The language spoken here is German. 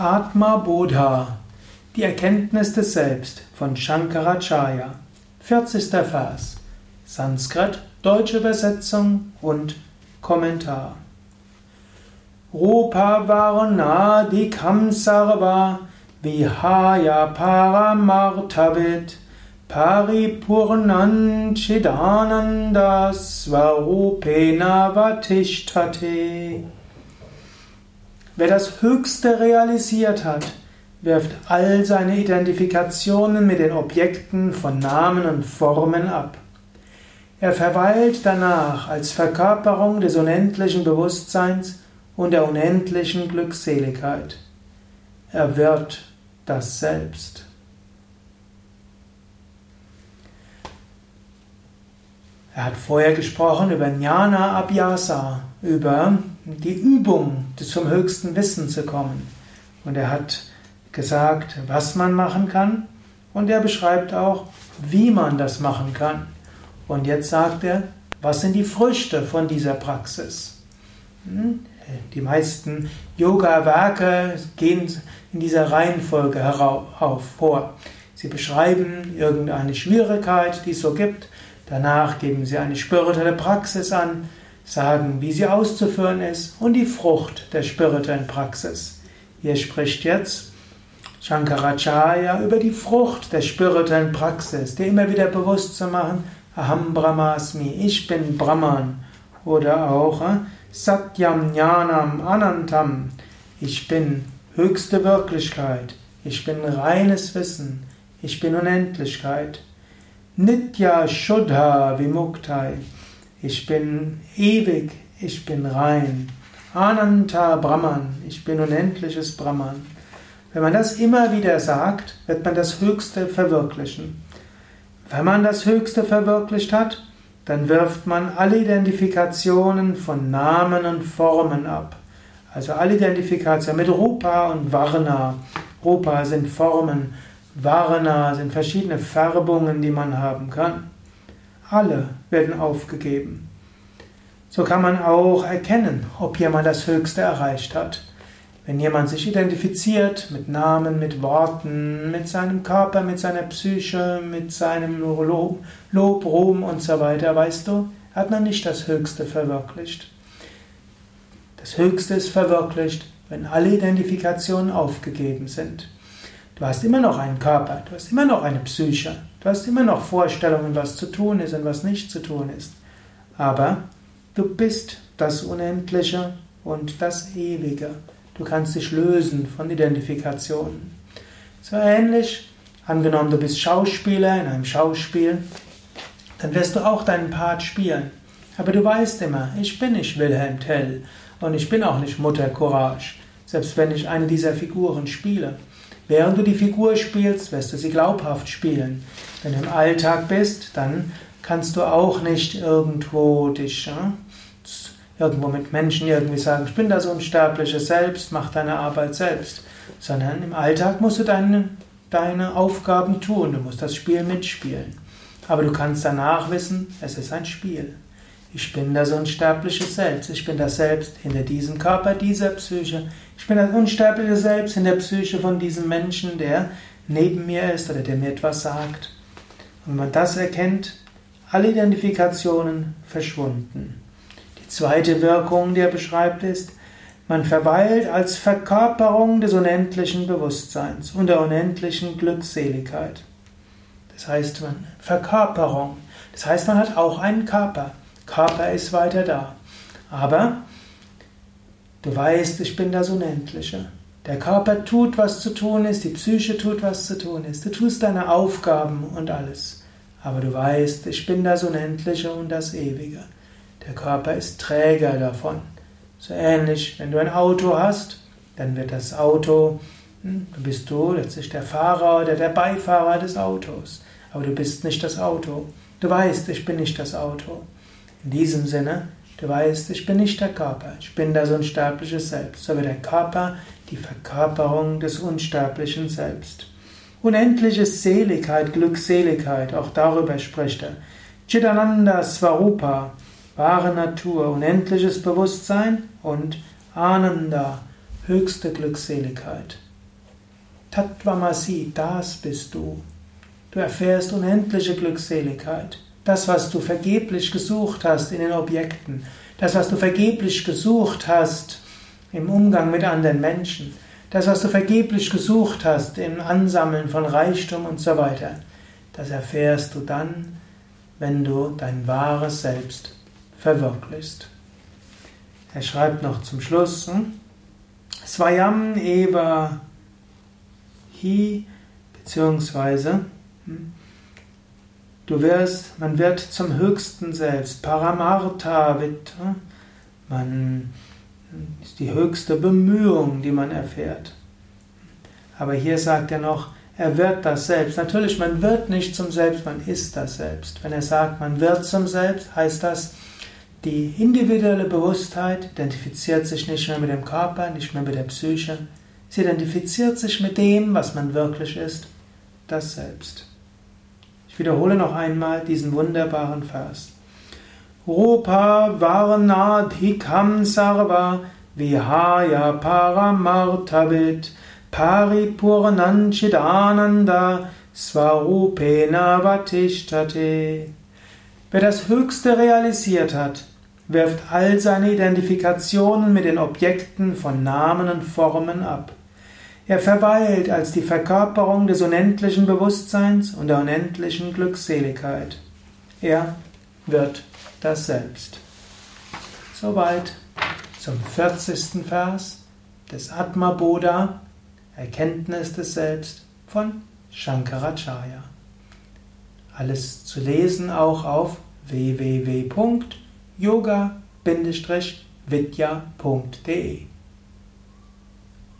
Atma Bodha, die Erkenntnis des Selbst von Shankaracharya, 40. Vers, Sanskrit, deutsche Übersetzung und Kommentar. Rupa Varnadikam Sarva Vihaya Paramartavit Paripurnan Chidananda Svarupena Vatishtate Wer das Höchste realisiert hat, wirft all seine Identifikationen mit den Objekten von Namen und Formen ab. Er verweilt danach als Verkörperung des unendlichen Bewusstseins und der unendlichen Glückseligkeit. Er wird das Selbst. Er hat vorher gesprochen über Jnana Abhyasa, über die Übung, zum höchsten Wissen zu kommen. Und er hat gesagt, was man machen kann und er beschreibt auch, wie man das machen kann. Und jetzt sagt er, was sind die Früchte von dieser Praxis? Hm? Die meisten Yoga-Werke gehen in dieser Reihenfolge herauf vor. Sie beschreiben irgendeine Schwierigkeit, die es so gibt. Danach geben sie eine spirituelle Praxis an sagen, wie sie auszuführen ist und die Frucht der spirituellen Praxis. Hier spricht jetzt Shankaracharya über die Frucht der spirituellen Praxis, dir immer wieder bewusst zu machen, Aham Brahmasmi, ich bin Brahman. Oder auch äh, Satyam Jnanam Anantam, ich bin höchste Wirklichkeit, ich bin reines Wissen, ich bin Unendlichkeit. Nitya Shuddha Vimuktai, ich bin ewig, ich bin rein. Ananta Brahman, ich bin unendliches Brahman. Wenn man das immer wieder sagt, wird man das Höchste verwirklichen. Wenn man das Höchste verwirklicht hat, dann wirft man alle Identifikationen von Namen und Formen ab. Also alle Identifikationen mit Rupa und Varna. Rupa sind Formen, Varna sind verschiedene Färbungen, die man haben kann. Alle werden aufgegeben. So kann man auch erkennen, ob jemand das Höchste erreicht hat. Wenn jemand sich identifiziert mit Namen, mit Worten, mit seinem Körper, mit seiner Psyche, mit seinem Lob, Lob Ruhm und so weiter, weißt du, hat man nicht das Höchste verwirklicht. Das Höchste ist verwirklicht, wenn alle Identifikationen aufgegeben sind. Du hast immer noch einen Körper, du hast immer noch eine Psyche, du hast immer noch Vorstellungen, was zu tun ist und was nicht zu tun ist. Aber du bist das Unendliche und das Ewige. Du kannst dich lösen von Identifikationen. So ähnlich, angenommen du bist Schauspieler in einem Schauspiel, dann wirst du auch deinen Part spielen. Aber du weißt immer, ich bin nicht Wilhelm Tell und ich bin auch nicht Mutter Courage, selbst wenn ich eine dieser Figuren spiele. Während du die Figur spielst, wirst du sie glaubhaft spielen. Wenn du im Alltag bist, dann kannst du auch nicht irgendwo dich ja, irgendwo mit Menschen irgendwie sagen, ich bin das unsterbliche Selbst, mach deine Arbeit selbst. Sondern im Alltag musst du deine, deine Aufgaben tun, du musst das Spiel mitspielen. Aber du kannst danach wissen, es ist ein Spiel. Ich bin das unsterbliche Selbst. Ich bin das Selbst hinter diesem Körper, dieser Psyche. Ich bin das unsterbliche Selbst in der Psyche von diesem Menschen, der neben mir ist oder der mir etwas sagt. Und wenn man das erkennt, alle Identifikationen verschwunden. Die zweite Wirkung, die er beschreibt, ist, man verweilt als Verkörperung des unendlichen Bewusstseins und der unendlichen Glückseligkeit. Das heißt, man Verkörperung. Das heißt, man hat auch einen Körper. Körper ist weiter da. Aber du weißt, ich bin das Unendliche. Der Körper tut, was zu tun ist, die Psyche tut, was zu tun ist. Du tust deine Aufgaben und alles. Aber du weißt, ich bin das Unendliche und das Ewige. Der Körper ist Träger davon. So ähnlich, wenn du ein Auto hast, dann wird das Auto, hm, du bist du letztlich der Fahrer oder der Beifahrer des Autos. Aber du bist nicht das Auto. Du weißt, ich bin nicht das Auto. In diesem Sinne, du weißt, ich bin nicht der Körper, ich bin das unsterbliche Selbst, so wie der Körper die Verkörperung des unsterblichen Selbst. Unendliche Seligkeit, Glückseligkeit, auch darüber spricht er. Chidananda Swarupa, wahre Natur, unendliches Bewusstsein und Ananda, höchste Glückseligkeit. Tattvamasi, das bist du. Du erfährst unendliche Glückseligkeit. Das, was du vergeblich gesucht hast in den Objekten, das, was du vergeblich gesucht hast im Umgang mit anderen Menschen, das, was du vergeblich gesucht hast im Ansammeln von Reichtum und so weiter, das erfährst du dann, wenn du dein wahres Selbst verwirklichst. Er schreibt noch zum Schluss, hm? Swayam eva hi, beziehungsweise hm? Du wirst, man wird zum höchsten Selbst, Paramartha wird, hm? man ist die höchste Bemühung, die man erfährt. Aber hier sagt er noch, er wird das Selbst. Natürlich, man wird nicht zum Selbst, man ist das Selbst. Wenn er sagt, man wird zum Selbst, heißt das, die individuelle Bewusstheit identifiziert sich nicht mehr mit dem Körper, nicht mehr mit der Psyche. Sie identifiziert sich mit dem, was man wirklich ist, das Selbst. Wiederhole noch einmal diesen wunderbaren Vers. Rupa Varnadhikam Sarva Vihaya Paramartavit Paripurnanchidananda Svarupena Vatishtate. Wer das Höchste realisiert hat, wirft all seine Identifikationen mit den Objekten von Namen und Formen ab. Er verweilt als die Verkörperung des unendlichen Bewusstseins und der unendlichen Glückseligkeit. Er wird das Selbst. Soweit zum 40. Vers des Atma Bodha, Erkenntnis des Selbst von Shankaracharya. Alles zu lesen auch auf www yoga-vidya.de